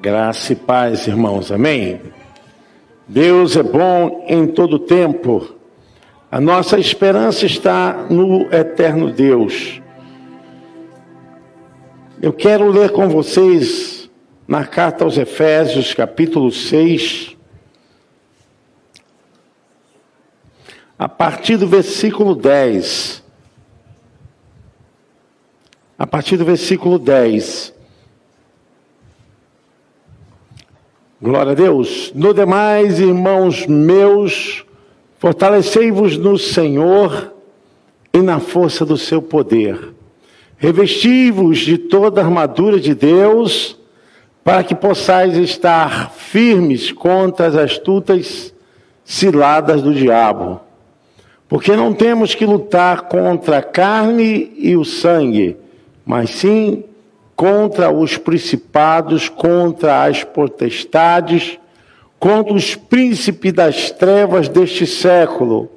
Graça e paz, irmãos. Amém. Deus é bom em todo tempo. A nossa esperança está no eterno Deus. Eu quero ler com vocês na carta aos Efésios, capítulo 6, a partir do versículo 10. A partir do versículo 10. Glória a Deus. No demais, irmãos meus, fortalecei-vos no Senhor e na força do seu poder. Revesti-vos de toda a armadura de Deus, para que possais estar firmes contra as astutas ciladas do diabo. Porque não temos que lutar contra a carne e o sangue, mas sim contra os principados, contra as potestades, contra os príncipes das trevas deste século,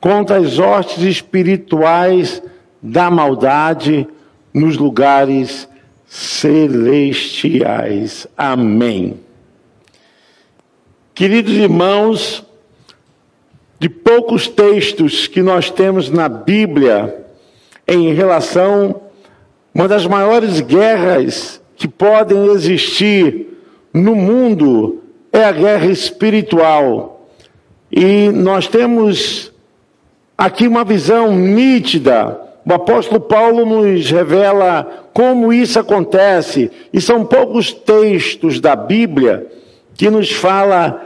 contra as hostes espirituais da maldade nos lugares celestiais. Amém. Queridos irmãos, de poucos textos que nós temos na Bíblia em relação uma das maiores guerras que podem existir no mundo é a guerra espiritual. E nós temos aqui uma visão nítida. O apóstolo Paulo nos revela como isso acontece. E são poucos textos da Bíblia que nos fala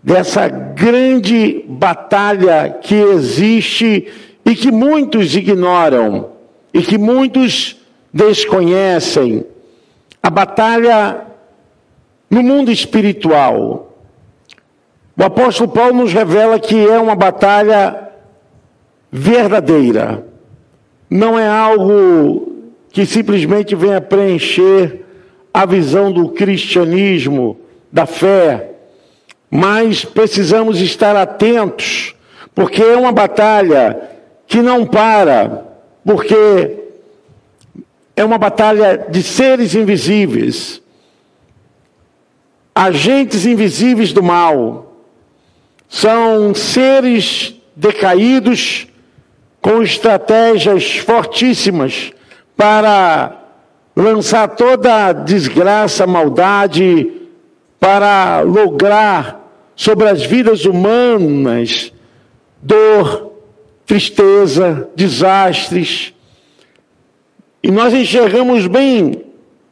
dessa grande batalha que existe e que muitos ignoram e que muitos desconhecem a batalha no mundo espiritual. O apóstolo Paulo nos revela que é uma batalha verdadeira. Não é algo que simplesmente venha preencher a visão do cristianismo, da fé, mas precisamos estar atentos, porque é uma batalha que não para, porque é uma batalha de seres invisíveis, agentes invisíveis do mal. São seres decaídos com estratégias fortíssimas para lançar toda a desgraça, maldade, para lograr sobre as vidas humanas dor, tristeza, desastres e nós enxergamos bem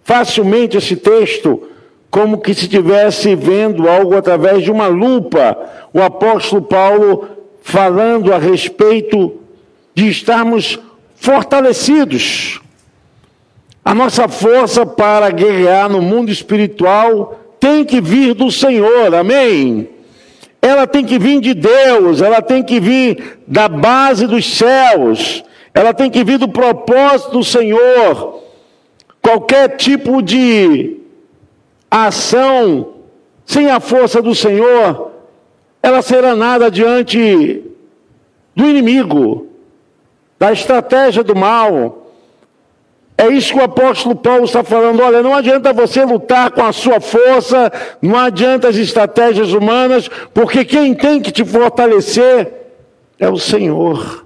facilmente esse texto como que se estivesse vendo algo através de uma lupa. O apóstolo Paulo falando a respeito de estarmos fortalecidos. A nossa força para guerrear no mundo espiritual tem que vir do Senhor, amém? Ela tem que vir de Deus, ela tem que vir da base dos céus ela tem que vir do propósito do Senhor. Qualquer tipo de ação sem a força do Senhor, ela será nada diante do inimigo, da estratégia do mal. É isso que o apóstolo Paulo está falando. Olha, não adianta você lutar com a sua força, não adianta as estratégias humanas, porque quem tem que te fortalecer é o Senhor.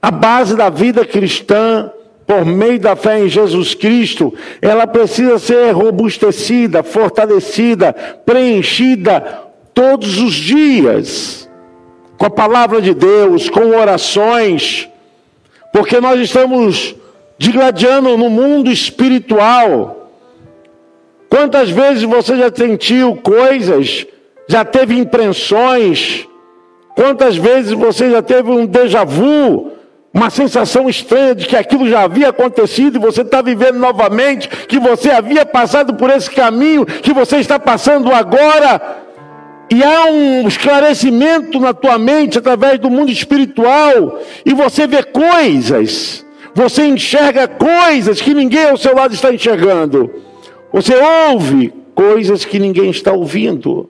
A base da vida cristã, por meio da fé em Jesus Cristo, ela precisa ser robustecida, fortalecida, preenchida todos os dias, com a palavra de Deus, com orações, porque nós estamos digladiando no mundo espiritual. Quantas vezes você já sentiu coisas, já teve impressões, quantas vezes você já teve um déjà vu, uma sensação estranha de que aquilo já havia acontecido e você está vivendo novamente, que você havia passado por esse caminho, que você está passando agora. E há um esclarecimento na tua mente através do mundo espiritual, e você vê coisas, você enxerga coisas que ninguém ao seu lado está enxergando, você ouve coisas que ninguém está ouvindo.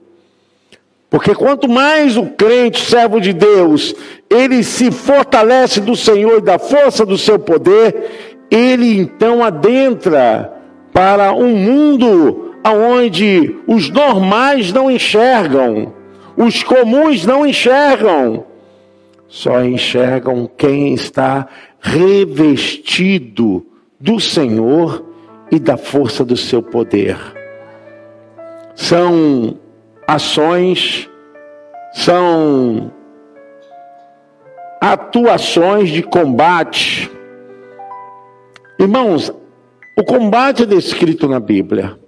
Porque quanto mais o crente, servo de Deus, ele se fortalece do Senhor e da força do seu poder, ele então adentra para um mundo onde os normais não enxergam, os comuns não enxergam, só enxergam quem está revestido do Senhor e da força do seu poder. São ações, são atuações de combate. Irmãos, o combate é descrito na Bíblia.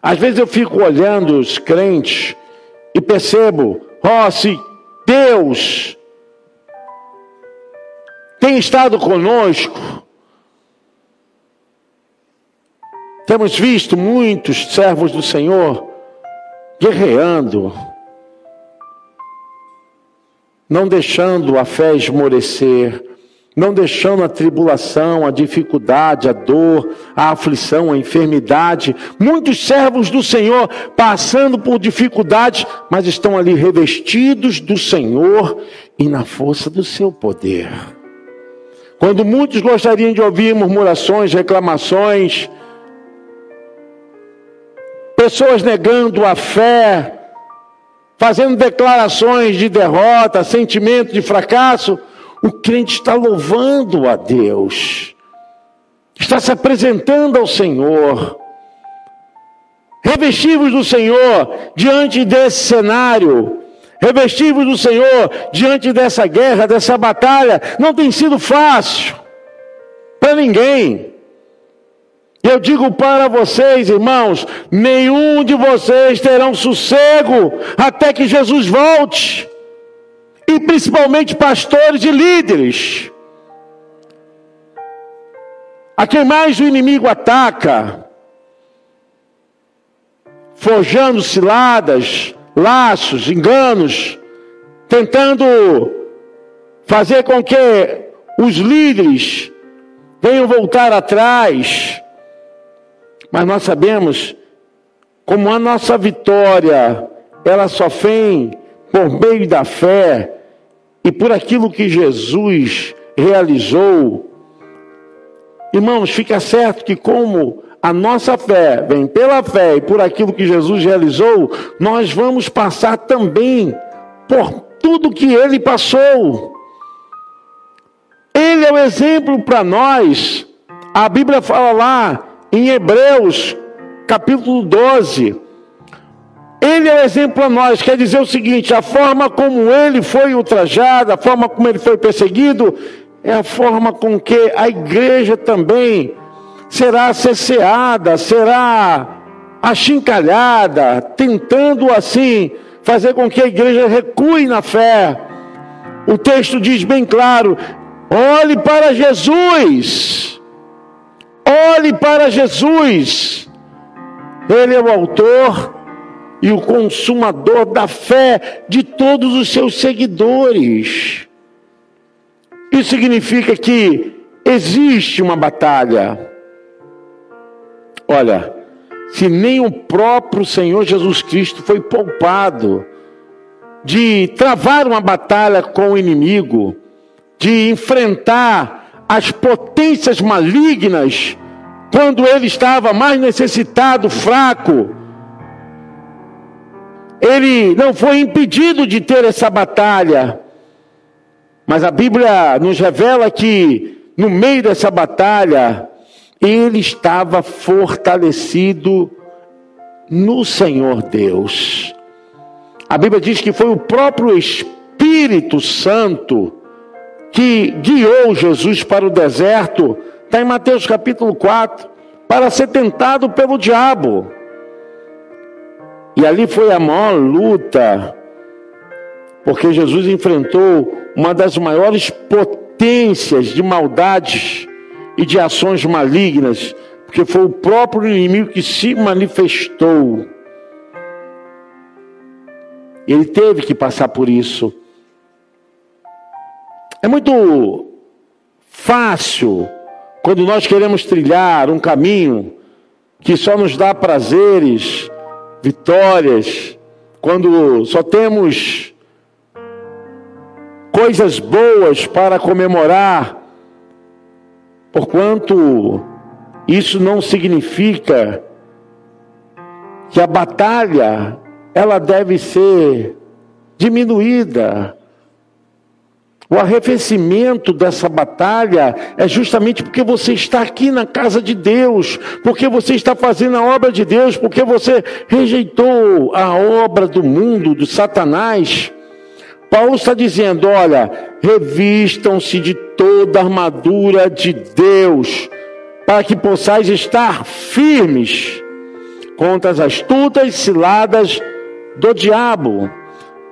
Às vezes eu fico olhando os crentes e percebo, ó, oh, se Deus tem estado conosco, temos visto muitos servos do Senhor guerreando, não deixando a fé esmorecer, não deixando a tribulação, a dificuldade, a dor, a aflição, a enfermidade. Muitos servos do Senhor passando por dificuldades, mas estão ali revestidos do Senhor e na força do seu poder. Quando muitos gostariam de ouvir murmurações, reclamações, pessoas negando a fé, fazendo declarações de derrota, sentimento de fracasso, o crente está louvando a Deus, está se apresentando ao Senhor. Revestivos do Senhor diante desse cenário, revestivos do Senhor diante dessa guerra, dessa batalha, não tem sido fácil para ninguém. Eu digo para vocês, irmãos, nenhum de vocês terão sossego até que Jesus volte e principalmente pastores e líderes. A quem mais o inimigo ataca, forjando ciladas, laços, enganos, tentando fazer com que os líderes venham voltar atrás. Mas nós sabemos como a nossa vitória, ela só vem por meio da fé e por aquilo que Jesus realizou, irmãos, fica certo que como a nossa fé vem pela fé e por aquilo que Jesus realizou, nós vamos passar também por tudo que ele passou. Ele é o exemplo para nós. A Bíblia fala lá em Hebreus, capítulo 12, ele é o exemplo a nós, quer dizer o seguinte: a forma como ele foi ultrajado, a forma como ele foi perseguido, é a forma com que a igreja também será cesseada, será achincalhada, tentando assim fazer com que a igreja recue na fé. O texto diz bem claro: olhe para Jesus, olhe para Jesus, Ele é o autor e o consumador da fé de todos os seus seguidores. Isso significa que existe uma batalha. Olha, se nem o próprio Senhor Jesus Cristo foi poupado de travar uma batalha com o inimigo, de enfrentar as potências malignas, quando ele estava mais necessitado, fraco, ele não foi impedido de ter essa batalha. Mas a Bíblia nos revela que no meio dessa batalha, ele estava fortalecido no Senhor Deus. A Bíblia diz que foi o próprio Espírito Santo que guiou Jesus para o deserto, está em Mateus capítulo 4, para ser tentado pelo diabo. E ali foi a maior luta, porque Jesus enfrentou uma das maiores potências de maldades e de ações malignas, porque foi o próprio inimigo que se manifestou. Ele teve que passar por isso. É muito fácil quando nós queremos trilhar um caminho que só nos dá prazeres, vitórias, quando só temos coisas boas para comemorar, porquanto Isso não significa que a batalha ela deve ser diminuída. O arrefecimento dessa batalha é justamente porque você está aqui na casa de Deus, porque você está fazendo a obra de Deus, porque você rejeitou a obra do mundo, do Satanás. Paulo está dizendo: olha, revistam-se de toda a armadura de Deus, para que possais estar firmes contra as astutas ciladas do diabo.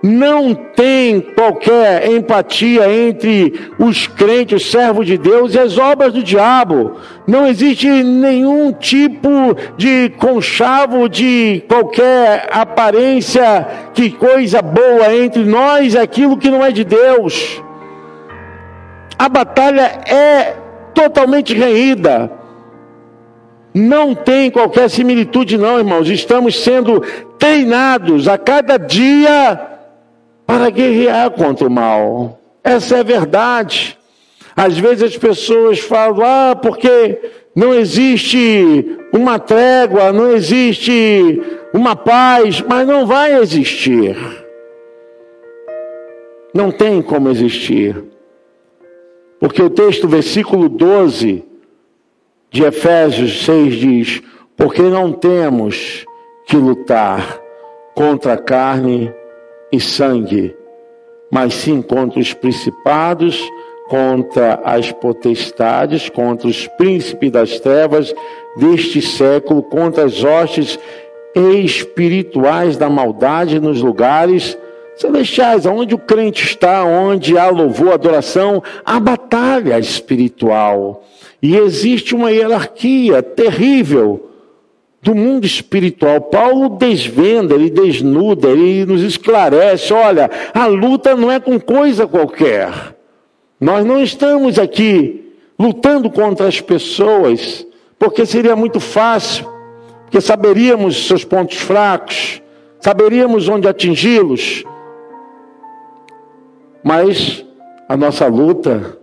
Não tem qualquer empatia entre os crentes, os servos de Deus e as obras do diabo. Não existe nenhum tipo de conchavo de qualquer aparência, que coisa boa entre nós e aquilo que não é de Deus. A batalha é totalmente reída. Não tem qualquer similitude, não, irmãos. Estamos sendo treinados a cada dia para guerrear contra o mal. Essa é a verdade. Às vezes as pessoas falam, ah, porque não existe uma trégua, não existe uma paz, mas não vai existir. Não tem como existir. Porque o texto, versículo 12, de Efésios 6 diz: Porque não temos que lutar contra carne e sangue, mas sim contra os principados, contra as potestades, contra os príncipes das trevas deste século, contra as hostes espirituais da maldade nos lugares celestiais, onde o crente está, onde há louvor, adoração, há batalha espiritual. E existe uma hierarquia terrível do mundo espiritual. Paulo desvenda, ele desnuda, ele nos esclarece: olha, a luta não é com coisa qualquer. Nós não estamos aqui lutando contra as pessoas, porque seria muito fácil, porque saberíamos seus pontos fracos, saberíamos onde atingi-los. Mas a nossa luta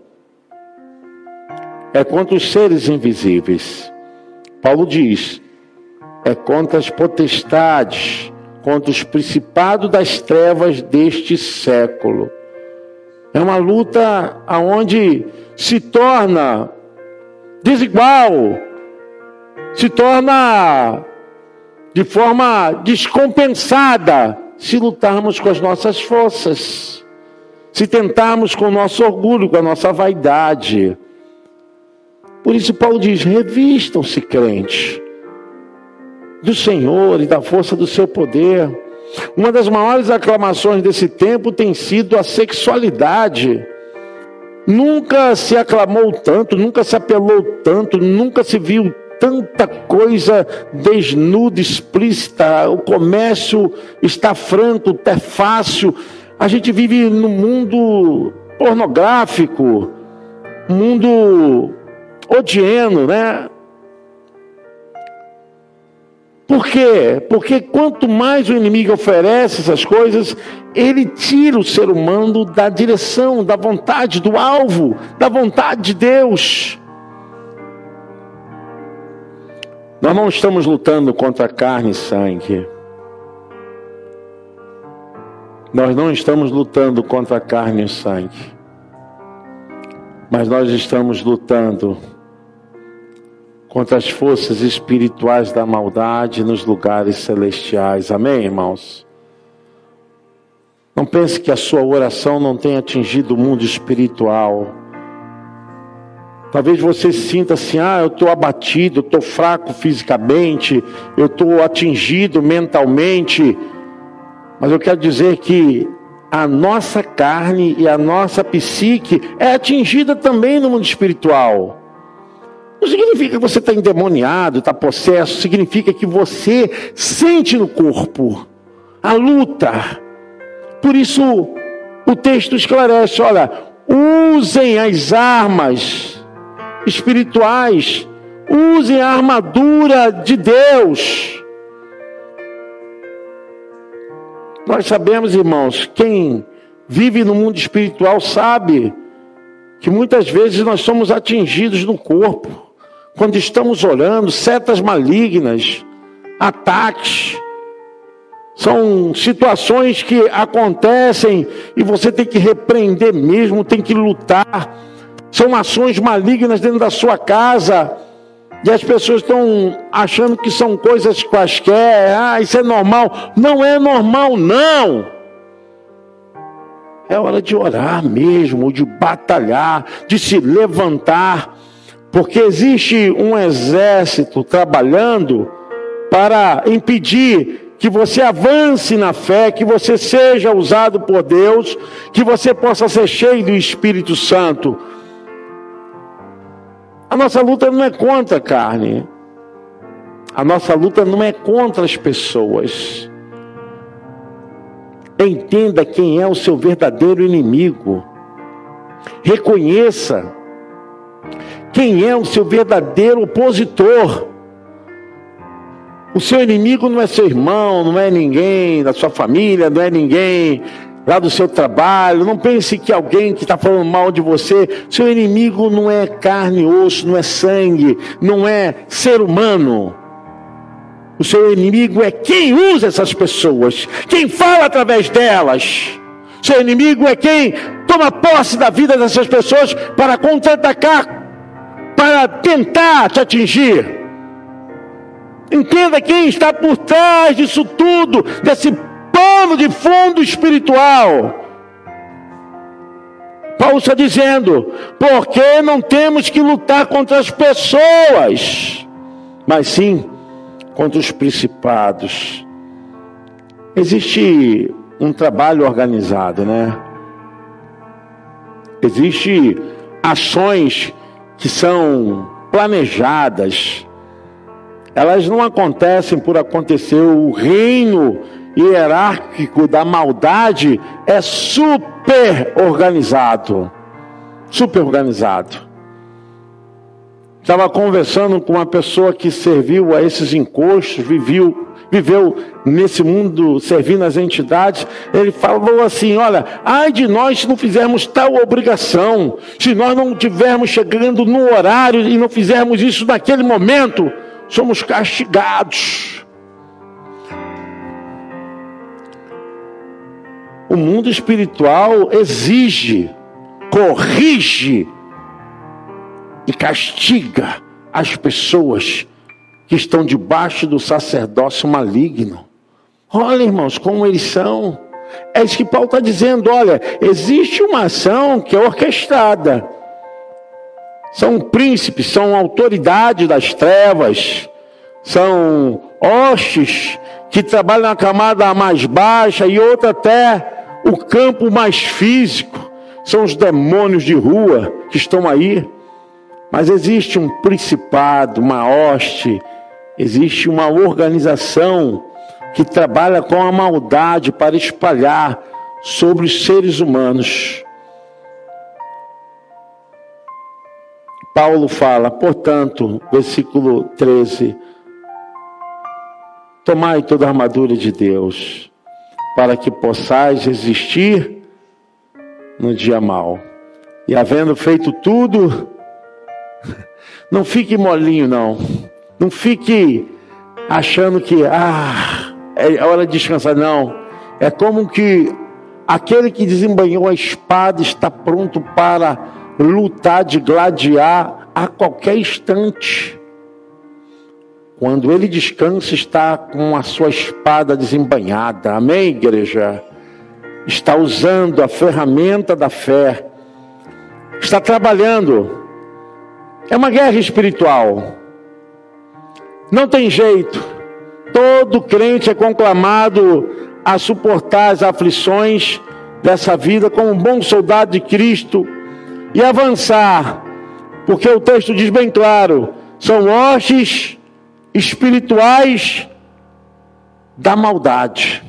é contra os seres invisíveis. Paulo diz: é contra as potestades, contra os principados das trevas deste século. É uma luta aonde se torna desigual, se torna de forma descompensada se lutarmos com as nossas forças, se tentarmos com o nosso orgulho, com a nossa vaidade. Por isso, Paulo diz: revistam-se crentes do Senhor e da força do seu poder. Uma das maiores aclamações desse tempo tem sido a sexualidade. Nunca se aclamou tanto, nunca se apelou tanto, nunca se viu tanta coisa desnuda, explícita. O comércio está franco, é fácil. A gente vive num mundo pornográfico, mundo odieno, né? Por quê? Porque quanto mais o inimigo oferece essas coisas, ele tira o ser humano da direção, da vontade, do alvo, da vontade de Deus. Nós não estamos lutando contra carne e sangue. Nós não estamos lutando contra carne e sangue. Mas nós estamos lutando contra as forças espirituais da maldade nos lugares celestiais. Amém, irmãos? Não pense que a sua oração não tenha atingido o mundo espiritual. Talvez você sinta assim: ah, eu estou abatido, estou fraco fisicamente, eu estou atingido mentalmente. Mas eu quero dizer que a nossa carne e a nossa psique é atingida também no mundo espiritual. Não significa que você está endemoniado, está possesso, significa que você sente no corpo a luta. Por isso o texto esclarece: olha, usem as armas espirituais, usem a armadura de Deus. Nós sabemos, irmãos, quem vive no mundo espiritual sabe que muitas vezes nós somos atingidos no corpo quando estamos orando, setas malignas, ataques. São situações que acontecem e você tem que repreender mesmo, tem que lutar. São ações malignas dentro da sua casa. E as pessoas estão achando que são coisas quaisquer, ah, isso é normal. Não é normal, não. É hora de orar mesmo, de batalhar, de se levantar, porque existe um exército trabalhando para impedir que você avance na fé, que você seja usado por Deus, que você possa ser cheio do Espírito Santo. A nossa luta não é contra a carne. A nossa luta não é contra as pessoas. Entenda quem é o seu verdadeiro inimigo. Reconheça quem é o seu verdadeiro opositor. O seu inimigo não é seu irmão, não é ninguém da sua família, não é ninguém lá do seu trabalho. Não pense que alguém que está falando mal de você, seu inimigo não é carne e osso, não é sangue, não é ser humano. O seu inimigo é quem usa essas pessoas, quem fala através delas. Seu inimigo é quem toma posse da vida dessas pessoas para contra-atacar, para tentar te atingir. Entenda quem está por trás disso tudo, desse pano de fundo espiritual. Paulo está dizendo, porque não temos que lutar contra as pessoas, mas sim contra os principados. Existe um trabalho organizado, né? Existe ações que são planejadas. Elas não acontecem por acontecer. O reino hierárquico da maldade é super organizado. Super organizado. Estava conversando com uma pessoa que serviu a esses encostos, viveu, viveu nesse mundo servindo as entidades. Ele falou assim: Olha, ai de nós se não fizermos tal obrigação, se nós não estivermos chegando no horário e não fizermos isso naquele momento, somos castigados. O mundo espiritual exige, corrige e castiga as pessoas que estão debaixo do sacerdócio maligno. Olha, irmãos, como eles são. É isso que Paulo está dizendo. Olha, existe uma ação que é orquestrada. São príncipes, são autoridades das trevas, são hostes que trabalham na camada mais baixa e outra até o campo mais físico. São os demônios de rua que estão aí. Mas existe um principado, uma hoste, existe uma organização que trabalha com a maldade para espalhar sobre os seres humanos. Paulo fala, portanto, versículo 13: Tomai toda a armadura de Deus, para que possais resistir no dia mau. E havendo feito tudo, não fique molinho, não. Não fique achando que, ah, é hora de descansar. Não. É como que aquele que desembanhou a espada está pronto para lutar, de gladiar a qualquer instante. Quando ele descansa, está com a sua espada desembanhada. Amém, igreja? Está usando a ferramenta da fé. Está trabalhando é uma guerra espiritual. Não tem jeito. Todo crente é conclamado a suportar as aflições dessa vida como um bom soldado de Cristo e avançar, porque o texto diz bem claro: são hostes espirituais da maldade.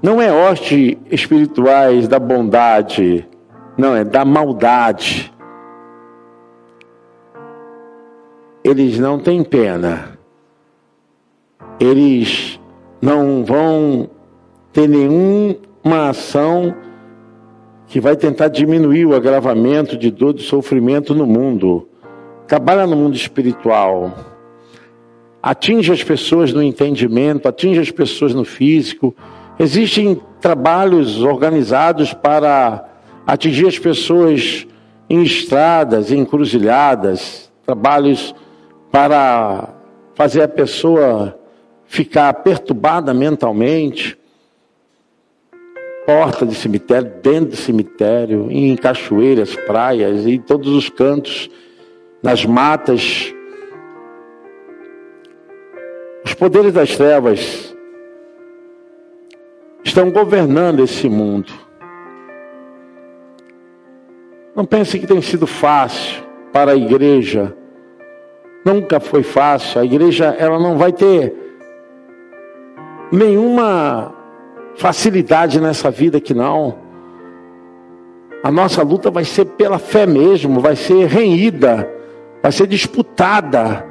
Não é hoste espirituais da bondade, não, é da maldade. Eles não têm pena. Eles não vão ter nenhuma ação que vai tentar diminuir o agravamento de dor e sofrimento no mundo. Trabalha no mundo espiritual. Atinge as pessoas no entendimento, atinge as pessoas no físico. Existem trabalhos organizados para atingir as pessoas em estradas, em encruzilhadas, trabalhos para fazer a pessoa ficar perturbada mentalmente porta de cemitério, dentro de cemitério, em cachoeiras, praias, em todos os cantos, nas matas. Os poderes das trevas estão governando esse mundo. Não pense que tem sido fácil para a igreja. Nunca foi fácil. A igreja ela não vai ter nenhuma facilidade nessa vida que não. A nossa luta vai ser pela fé mesmo, vai ser renhida, vai ser disputada.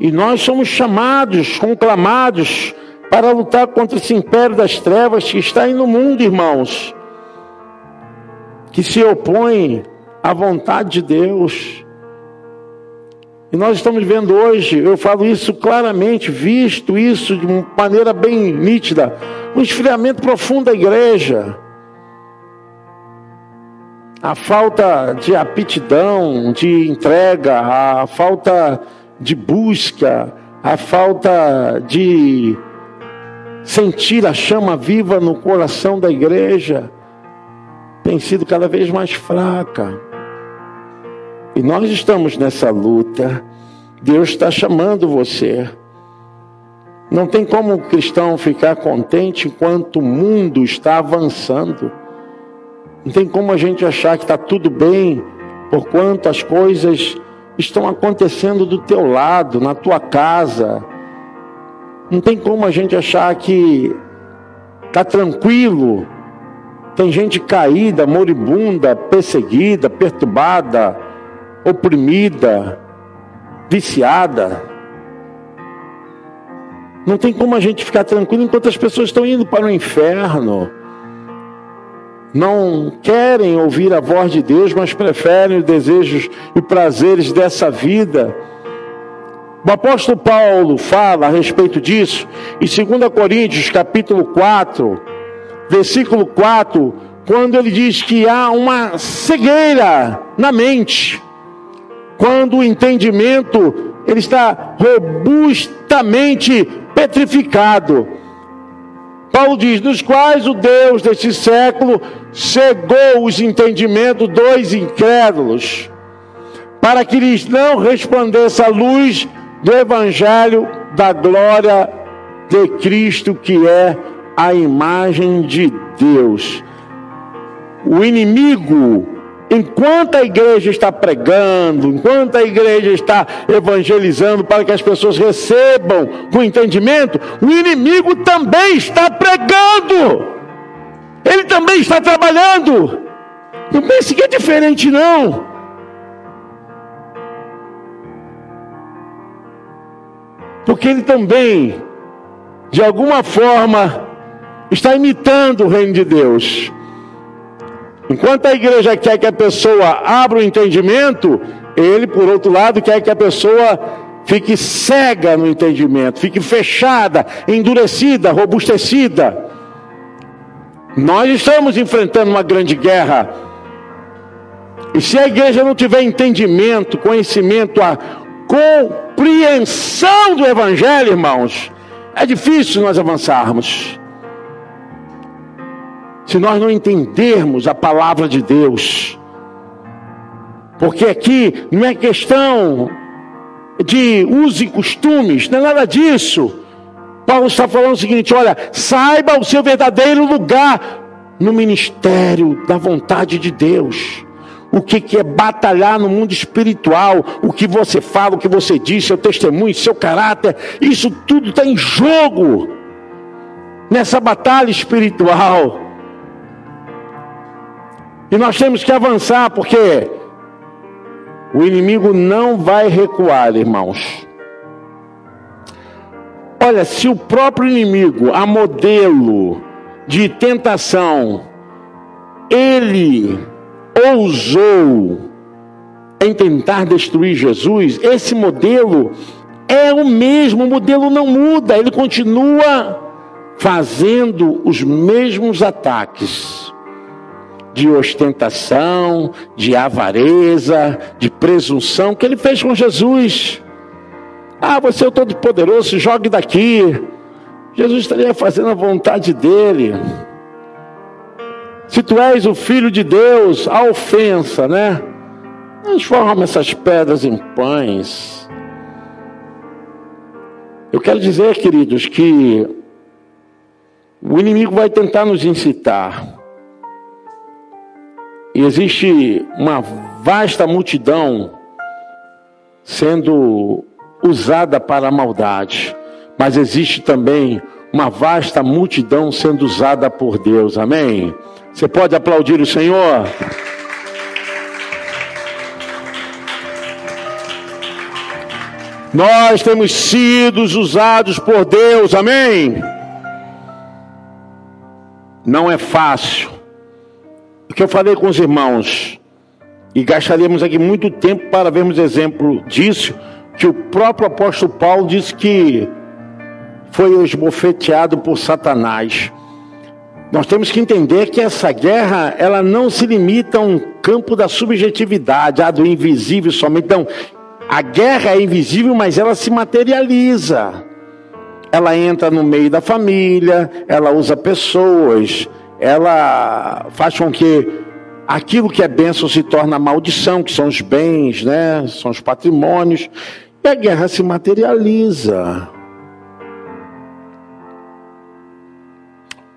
E nós somos chamados, conclamados, para lutar contra esse império das trevas que está aí no mundo, irmãos, que se opõe à vontade de Deus. E nós estamos vendo hoje, eu falo isso claramente, visto isso de maneira bem nítida, um esfriamento profundo da igreja. A falta de aptidão, de entrega, a falta de busca, a falta de sentir a chama viva no coração da igreja tem sido cada vez mais fraca. E nós estamos nessa luta. Deus está chamando você. Não tem como o cristão ficar contente enquanto o mundo está avançando. Não tem como a gente achar que está tudo bem, por quanto as coisas estão acontecendo do teu lado, na tua casa. Não tem como a gente achar que está tranquilo. Tem gente caída, moribunda, perseguida, perturbada oprimida, viciada. Não tem como a gente ficar tranquilo enquanto as pessoas estão indo para o inferno. Não querem ouvir a voz de Deus, mas preferem os desejos e prazeres dessa vida. O apóstolo Paulo fala a respeito disso em 2 Coríntios, capítulo 4, versículo 4, quando ele diz que há uma cegueira na mente quando o entendimento ele está robustamente petrificado. Paulo diz: nos quais o Deus deste século cegou os entendimentos dos incrédulos, para que lhes não resplandeça a luz do Evangelho da glória de Cristo, que é a imagem de Deus. O inimigo Enquanto a igreja está pregando, enquanto a igreja está evangelizando para que as pessoas recebam com entendimento, o inimigo também está pregando, ele também está trabalhando. Não pense que é diferente, não. Porque ele também, de alguma forma, está imitando o reino de Deus. Enquanto a igreja quer que a pessoa abra o entendimento, ele, por outro lado, quer que a pessoa fique cega no entendimento, fique fechada, endurecida, robustecida. Nós estamos enfrentando uma grande guerra. E se a igreja não tiver entendimento, conhecimento, a compreensão do Evangelho, irmãos, é difícil nós avançarmos se nós não entendermos a palavra de Deus. Porque aqui não é questão de usos e costumes, não é nada disso. Paulo está falando o seguinte: olha, saiba o seu verdadeiro lugar no ministério da vontade de Deus. O que, que é batalhar no mundo espiritual, o que você fala, o que você diz, seu testemunho, seu caráter, isso tudo está em jogo nessa batalha espiritual. E nós temos que avançar, porque o inimigo não vai recuar, irmãos. Olha, se o próprio inimigo, a modelo de tentação, ele ousou em tentar destruir Jesus, esse modelo é o mesmo, o modelo não muda, ele continua fazendo os mesmos ataques de ostentação, de avareza, de presunção que ele fez com Jesus. Ah, você é o Todo-Poderoso, jogue daqui. Jesus estaria fazendo a vontade dele. Se tu és o Filho de Deus, a ofensa, né? Transforma essas pedras em pães. Eu quero dizer, queridos, que o inimigo vai tentar nos incitar. E existe uma vasta multidão sendo usada para a maldade, mas existe também uma vasta multidão sendo usada por Deus. Amém? Você pode aplaudir o Senhor? Nós temos sido usados por Deus, amém? Não é fácil. Que eu falei com os irmãos, e gastaríamos aqui muito tempo para vermos exemplo disso, que o próprio apóstolo Paulo disse que foi esbofeteado por Satanás. Nós temos que entender que essa guerra, ela não se limita a um campo da subjetividade, a do invisível somente. Não, a guerra é invisível, mas ela se materializa. Ela entra no meio da família, ela usa pessoas, ela faz com que aquilo que é bênção se torne maldição, que são os bens, né? São os patrimônios. E a guerra se materializa.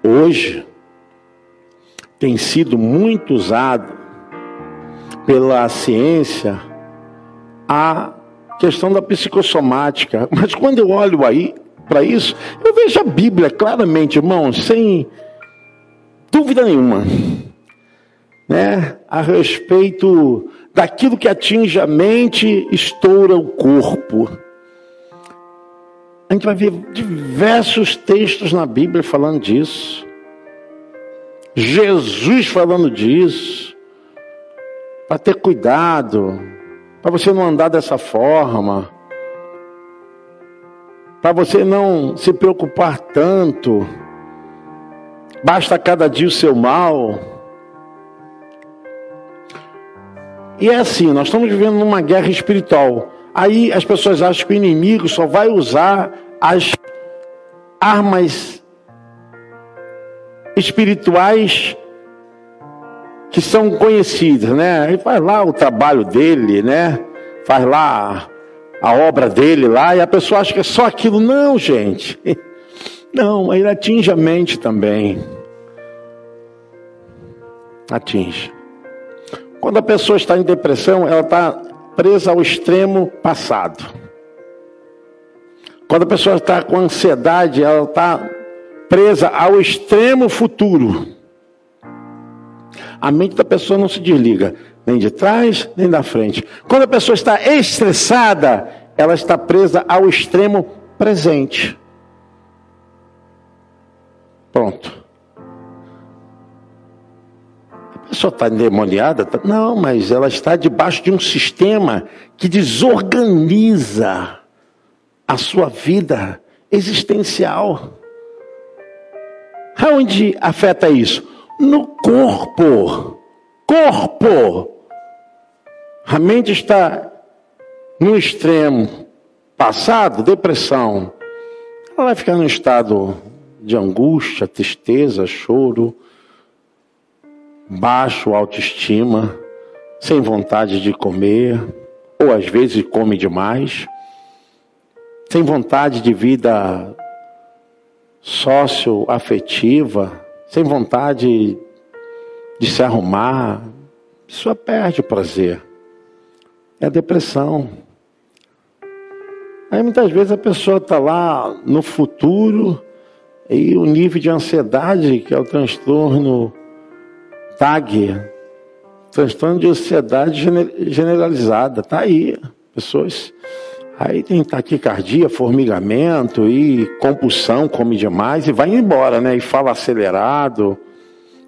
Hoje tem sido muito usado pela ciência a questão da psicossomática. Mas quando eu olho aí para isso, eu vejo a Bíblia claramente, irmãos, sem dúvida nenhuma, né, a respeito daquilo que atinge a mente, estoura o corpo. A gente vai ver diversos textos na Bíblia falando disso. Jesus falando disso. Para ter cuidado, para você não andar dessa forma, para você não se preocupar tanto, basta cada dia o seu mal. E é assim, nós estamos vivendo numa guerra espiritual. Aí as pessoas acham que o inimigo só vai usar as armas espirituais que são conhecidas, né? Ele faz lá o trabalho dele, né? Faz lá a obra dele lá e a pessoa acha que é só aquilo. Não, gente. Não, ele atinge a mente também. Atinge. Quando a pessoa está em depressão, ela está presa ao extremo passado. Quando a pessoa está com ansiedade, ela está presa ao extremo futuro. A mente da pessoa não se desliga, nem de trás, nem da frente. Quando a pessoa está estressada, ela está presa ao extremo presente. Pronto. A pessoa está endemoniada? Tá, não, mas ela está debaixo de um sistema que desorganiza a sua vida existencial. Aonde afeta isso? No corpo. Corpo. A mente está no extremo passado, depressão. Ela vai ficar no estado de angústia, tristeza, choro, baixo autoestima, sem vontade de comer, ou às vezes come demais, sem vontade de vida sócio-afetiva, sem vontade de se arrumar, isso perde o prazer. É depressão. Aí muitas vezes a pessoa está lá no futuro e o nível de ansiedade, que é o transtorno TAG, transtorno de ansiedade generalizada, está aí. Pessoas Aí tem taquicardia, formigamento e compulsão, come demais e vai embora, né? E fala acelerado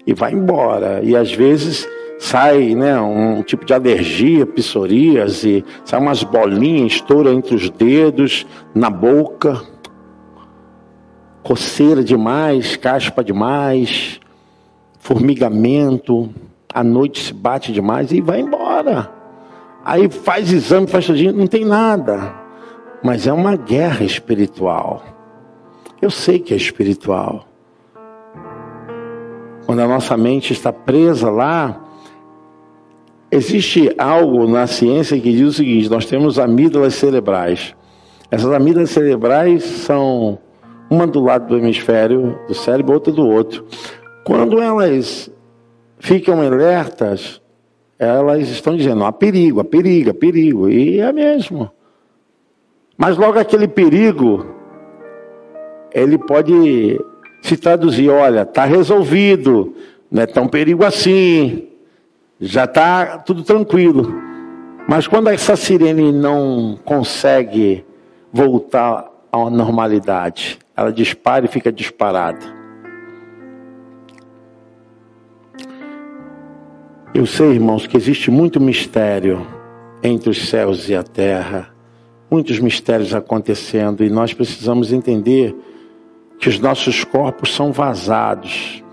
e vai embora. E às vezes sai, né, um tipo de alergia, psoríase, sai umas bolinhas, estoura entre os dedos, na boca, coceira demais, caspa demais, formigamento, à noite se bate demais e vai embora. Aí faz exame, faz tudinho, não tem nada. Mas é uma guerra espiritual. Eu sei que é espiritual. Quando a nossa mente está presa lá, existe algo na ciência que diz o seguinte: nós temos amígdalas cerebrais. Essas amígdalas cerebrais são uma do lado do hemisfério do cérebro, outra do outro. Quando elas ficam alertas, elas estão dizendo: há perigo, há perigo, há perigo. E é mesmo. Mas logo aquele perigo, ele pode se traduzir: olha, está resolvido, não é tão perigo assim, já está tudo tranquilo. Mas quando essa sirene não consegue voltar à normalidade, ela dispara e fica disparada. Eu sei, irmãos, que existe muito mistério entre os céus e a terra muitos mistérios acontecendo e nós precisamos entender que os nossos corpos são vazados.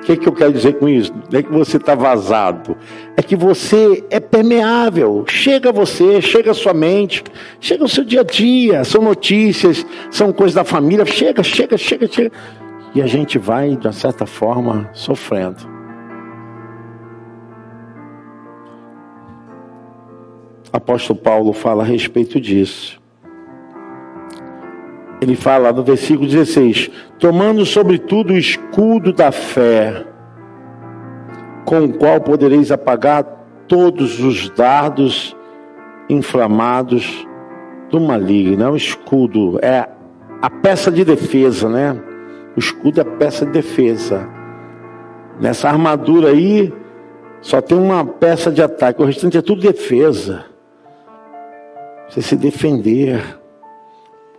O que, que eu quero dizer com isso? Não é que você está vazado, é que você é permeável. Chega a você, chega a sua mente, chega o seu dia a dia, são notícias, são coisas da família, chega, chega, chega, chega. E a gente vai, de uma certa forma, sofrendo. apóstolo Paulo fala a respeito disso. Ele fala no versículo 16: Tomando sobretudo o escudo da fé, com o qual podereis apagar todos os dardos inflamados do maligno. É o escudo, é a peça de defesa, né? O escudo é a peça de defesa. Nessa armadura aí, só tem uma peça de ataque, o restante é tudo defesa. Você se defender.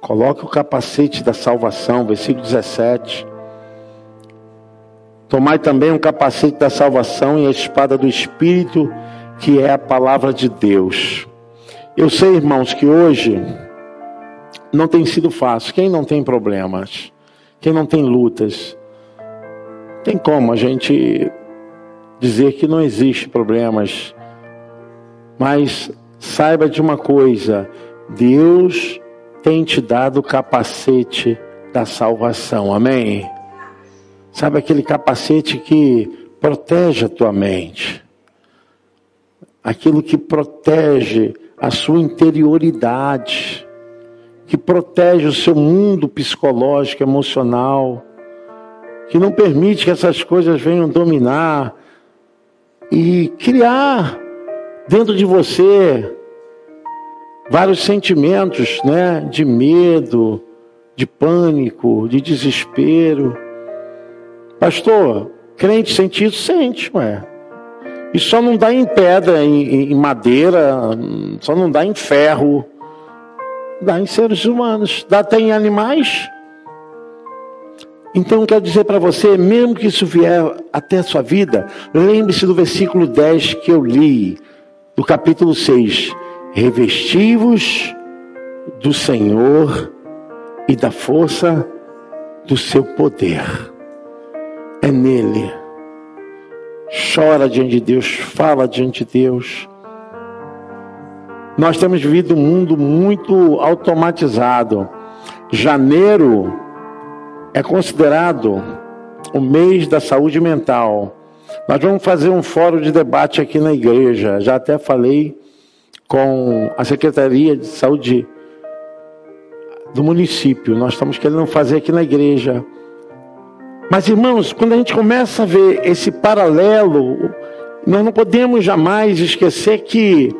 Coloque o capacete da salvação, versículo 17. Tomai também um capacete da salvação e a espada do Espírito, que é a palavra de Deus. Eu sei, irmãos, que hoje não tem sido fácil. Quem não tem problemas? Quem não tem lutas? Tem como a gente dizer que não existe problemas, mas Saiba de uma coisa: Deus tem te dado o capacete da salvação. Amém? Sabe aquele capacete que protege a tua mente? Aquilo que protege a sua interioridade, que protege o seu mundo psicológico, emocional, que não permite que essas coisas venham dominar e criar dentro de você vários sentimentos, né, de medo, de pânico, de desespero. Pastor, crente sente? Sente, ué. E só não dá em pedra, em, em madeira, só não dá em ferro. Dá em seres humanos, dá até em animais. Então, quero dizer para você, mesmo que isso vier até a sua vida, lembre-se do versículo 10 que eu li do capítulo 6: Revestivos do Senhor e da força do seu poder. É nele. Chora diante de Deus, fala diante de Deus. Nós temos vivido um mundo muito automatizado. Janeiro é considerado o mês da saúde mental. Nós vamos fazer um fórum de debate aqui na igreja. Já até falei com a Secretaria de Saúde do município. Nós estamos querendo fazer aqui na igreja. Mas, irmãos, quando a gente começa a ver esse paralelo, nós não podemos jamais esquecer que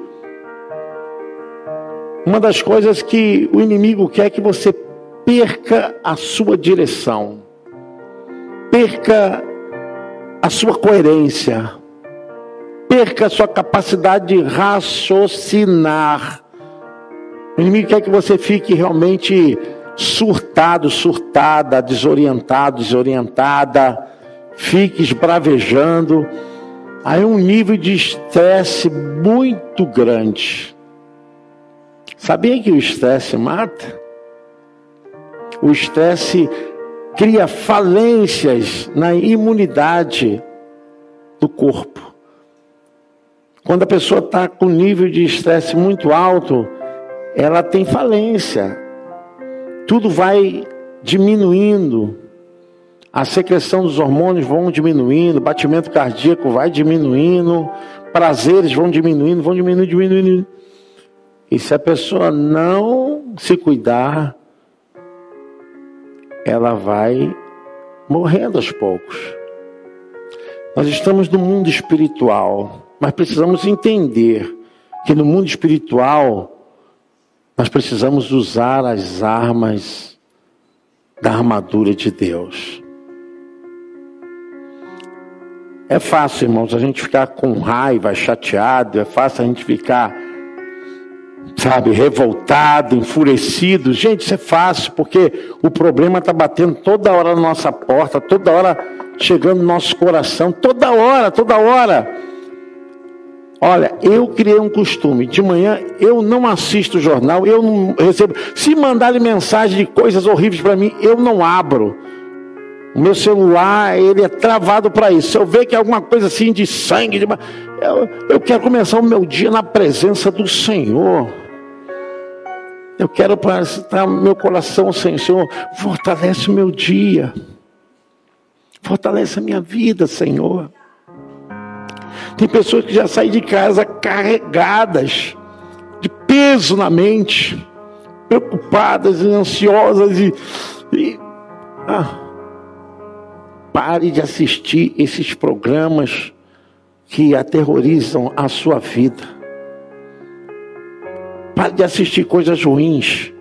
uma das coisas que o inimigo quer é que você perca a sua direção, perca a sua coerência, perca sua capacidade de raciocinar. O inimigo quer que você fique realmente surtado, surtada, desorientado, desorientada, fique esbravejando. Aí um nível de estresse muito grande. Sabia que o estresse mata? O estresse cria falências na imunidade do corpo. Quando a pessoa está com nível de estresse muito alto, ela tem falência. Tudo vai diminuindo. A secreção dos hormônios vão diminuindo, o batimento cardíaco vai diminuindo, prazeres vão diminuindo, vão diminuindo, diminuindo. E se a pessoa não se cuidar, ela vai morrendo aos poucos. Nós estamos no mundo espiritual, mas precisamos entender que no mundo espiritual nós precisamos usar as armas da armadura de Deus. É fácil, irmãos, a gente ficar com raiva, chateado, é fácil a gente ficar sabe, revoltado, enfurecido. Gente, isso é fácil, porque o problema está batendo toda hora na nossa porta, toda hora chegando no nosso coração, toda hora, toda hora. Olha, eu criei um costume. De manhã eu não assisto jornal, eu não recebo. Se mandarem mensagem de coisas horríveis para mim, eu não abro. O meu celular, ele é travado para isso. Se eu ver que é alguma coisa assim de sangue, de... Eu, eu quero começar o meu dia na presença do Senhor. Eu quero estar meu coração. Senhor, fortalece o meu dia. Fortalece a minha vida, Senhor. Tem pessoas que já saem de casa carregadas de peso na mente, preocupadas e ansiosas e, e ah, pare de assistir esses programas que aterrorizam a sua vida. Pare de assistir coisas ruins.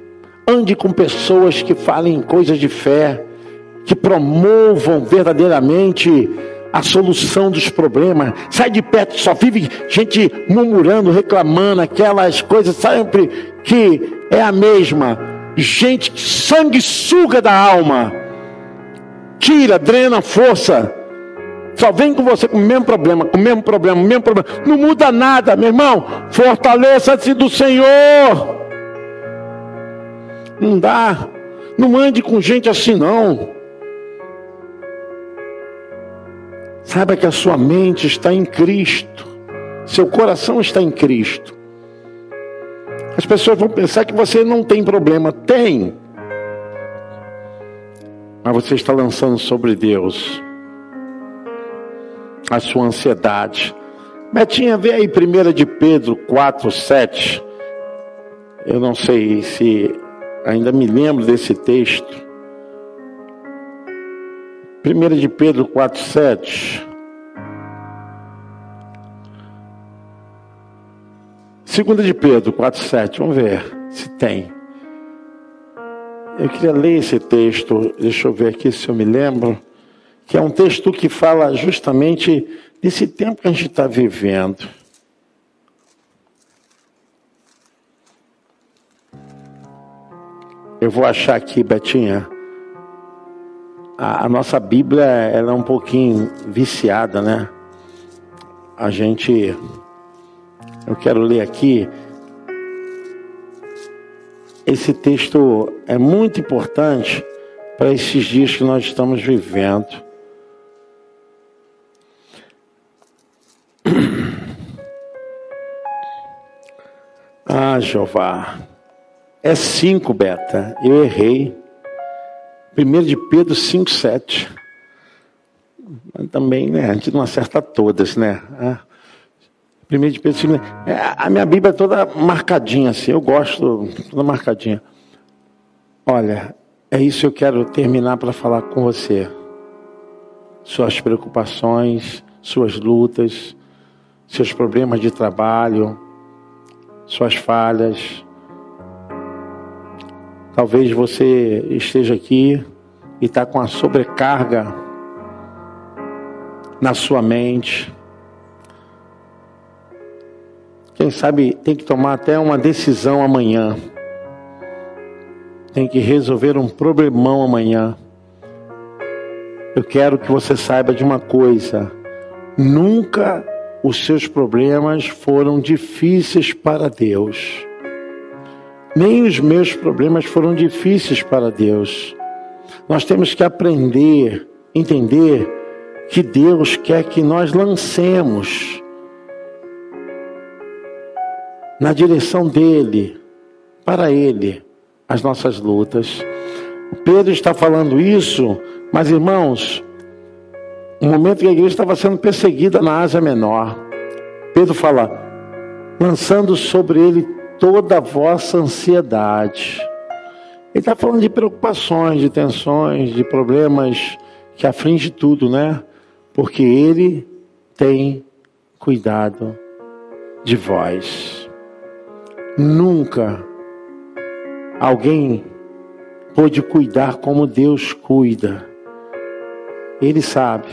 Ande com pessoas que falem coisas de fé, que promovam verdadeiramente a solução dos problemas. Sai de perto, só vive gente murmurando, reclamando, aquelas coisas sempre que é a mesma. Gente que sanguessuga da alma. Tira, drena força. Só vem com você com o mesmo problema, com o mesmo problema, o mesmo problema. Não muda nada, meu irmão. Fortaleça-se do Senhor. Não dá. Não ande com gente assim, não. Saiba que a sua mente está em Cristo. Seu coração está em Cristo. As pessoas vão pensar que você não tem problema. Tem. Mas você está lançando sobre Deus a sua ansiedade. Betinha, vê aí 1 de Pedro 4, 7. Eu não sei se ainda me lembro desse texto. 1 de Pedro 4, 7. 2 de Pedro 4, 7. Vamos ver se tem. Eu queria ler esse texto, deixa eu ver aqui se eu me lembro que é um texto que fala justamente desse tempo que a gente está vivendo. Eu vou achar aqui, Betinha. A, a, nossa Bíblia ela é um pouquinho viciada, né? A gente. Eu quero ler aqui. Esse texto é muito importante para esses dias que nós estamos vivendo. Ah, Jeová. É cinco, Beta. Eu errei. Primeiro de Pedro 5, 7. Mas também, né? A gente não acerta todas, né? Ah, primeiro de Pedro 5, é, A minha Bíblia é toda marcadinha, assim. Eu gosto, toda marcadinha. Olha, é isso que eu quero terminar para falar com você. Suas preocupações, suas lutas, seus problemas de trabalho, suas falhas. Talvez você esteja aqui e está com a sobrecarga na sua mente. Quem sabe tem que tomar até uma decisão amanhã. tem que resolver um problemão amanhã. Eu quero que você saiba de uma coisa: nunca os seus problemas foram difíceis para Deus. Nem os meus problemas foram difíceis para Deus. Nós temos que aprender, entender que Deus quer que nós lancemos na direção dele, para ele, as nossas lutas. Pedro está falando isso, mas irmãos, no momento que a igreja estava sendo perseguida na Ásia Menor, Pedro fala: lançando sobre ele toda a vossa ansiedade. Ele está falando de preocupações, de tensões, de problemas que aflige tudo, né? Porque Ele tem cuidado de vós. Nunca alguém pôde cuidar como Deus cuida. Ele sabe.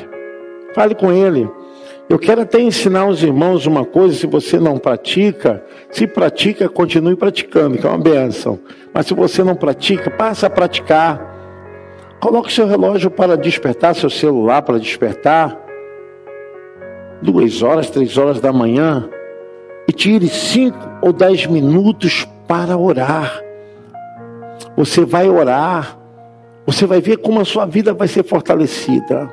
Fale com Ele. Eu quero até ensinar aos irmãos uma coisa, se você não pratica, se pratica, continue praticando, que é uma benção. Mas se você não pratica, passa a praticar. Coloque seu relógio para despertar, seu celular para despertar. Duas horas, três horas da manhã. E tire cinco ou dez minutos para orar. Você vai orar. Você vai ver como a sua vida vai ser fortalecida.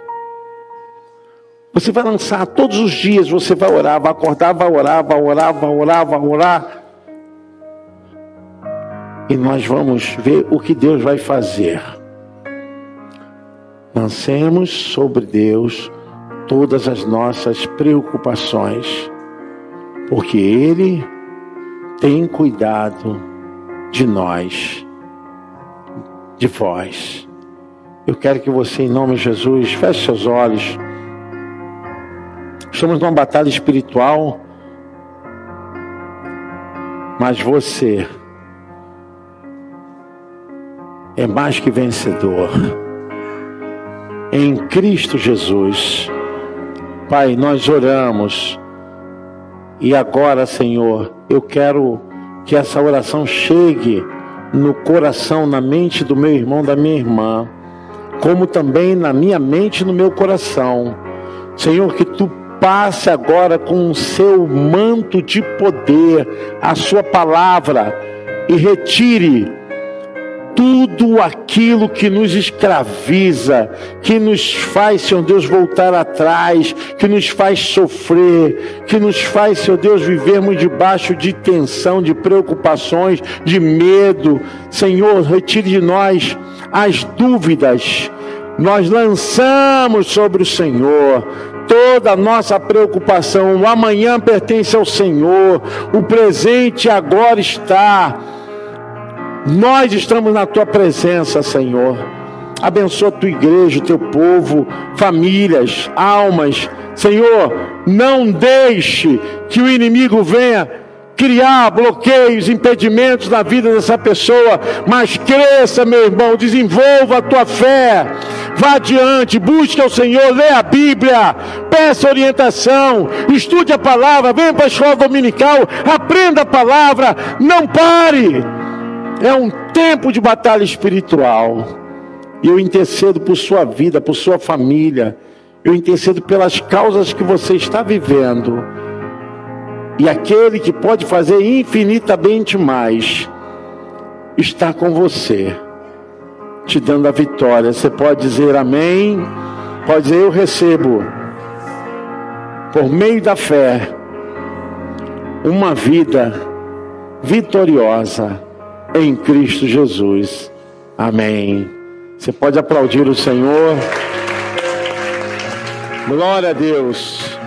Você vai lançar todos os dias, você vai orar, vai acordar, vai orar, vai orar, vai orar, vai orar. E nós vamos ver o que Deus vai fazer. Lancemos sobre Deus todas as nossas preocupações, porque Ele tem cuidado de nós, de vós. Eu quero que você, em nome de Jesus, feche seus olhos. Estamos numa batalha espiritual. Mas você é mais que vencedor. Em Cristo Jesus. Pai, nós oramos. E agora, Senhor, eu quero que essa oração chegue no coração, na mente do meu irmão, da minha irmã, como também na minha mente e no meu coração. Senhor, que tu passe agora com o seu manto de poder, a sua palavra, e retire tudo aquilo que nos escraviza, que nos faz, Senhor Deus, voltar atrás, que nos faz sofrer, que nos faz, Senhor Deus, vivermos debaixo de tensão, de preocupações, de medo. Senhor, retire de nós as dúvidas. Nós lançamos sobre o Senhor toda a nossa preocupação. O amanhã pertence ao Senhor, o presente agora está. Nós estamos na tua presença, Senhor. Abençoa a tua igreja, o teu povo, famílias, almas. Senhor, não deixe que o inimigo venha criar bloqueios, impedimentos na vida dessa pessoa, mas cresça, meu irmão, desenvolva a tua fé, vá adiante, busque ao Senhor, lê a Bíblia, peça orientação, estude a palavra, venha para a escola dominical, aprenda a palavra, não pare. É um tempo de batalha espiritual. E eu intercedo por sua vida, por sua família. Eu intercedo pelas causas que você está vivendo e aquele que pode fazer infinitamente mais está com você, te dando a vitória. Você pode dizer amém, pode dizer eu recebo, por meio da fé, uma vida vitoriosa em Cristo Jesus. Amém. Você pode aplaudir o Senhor. Glória a Deus.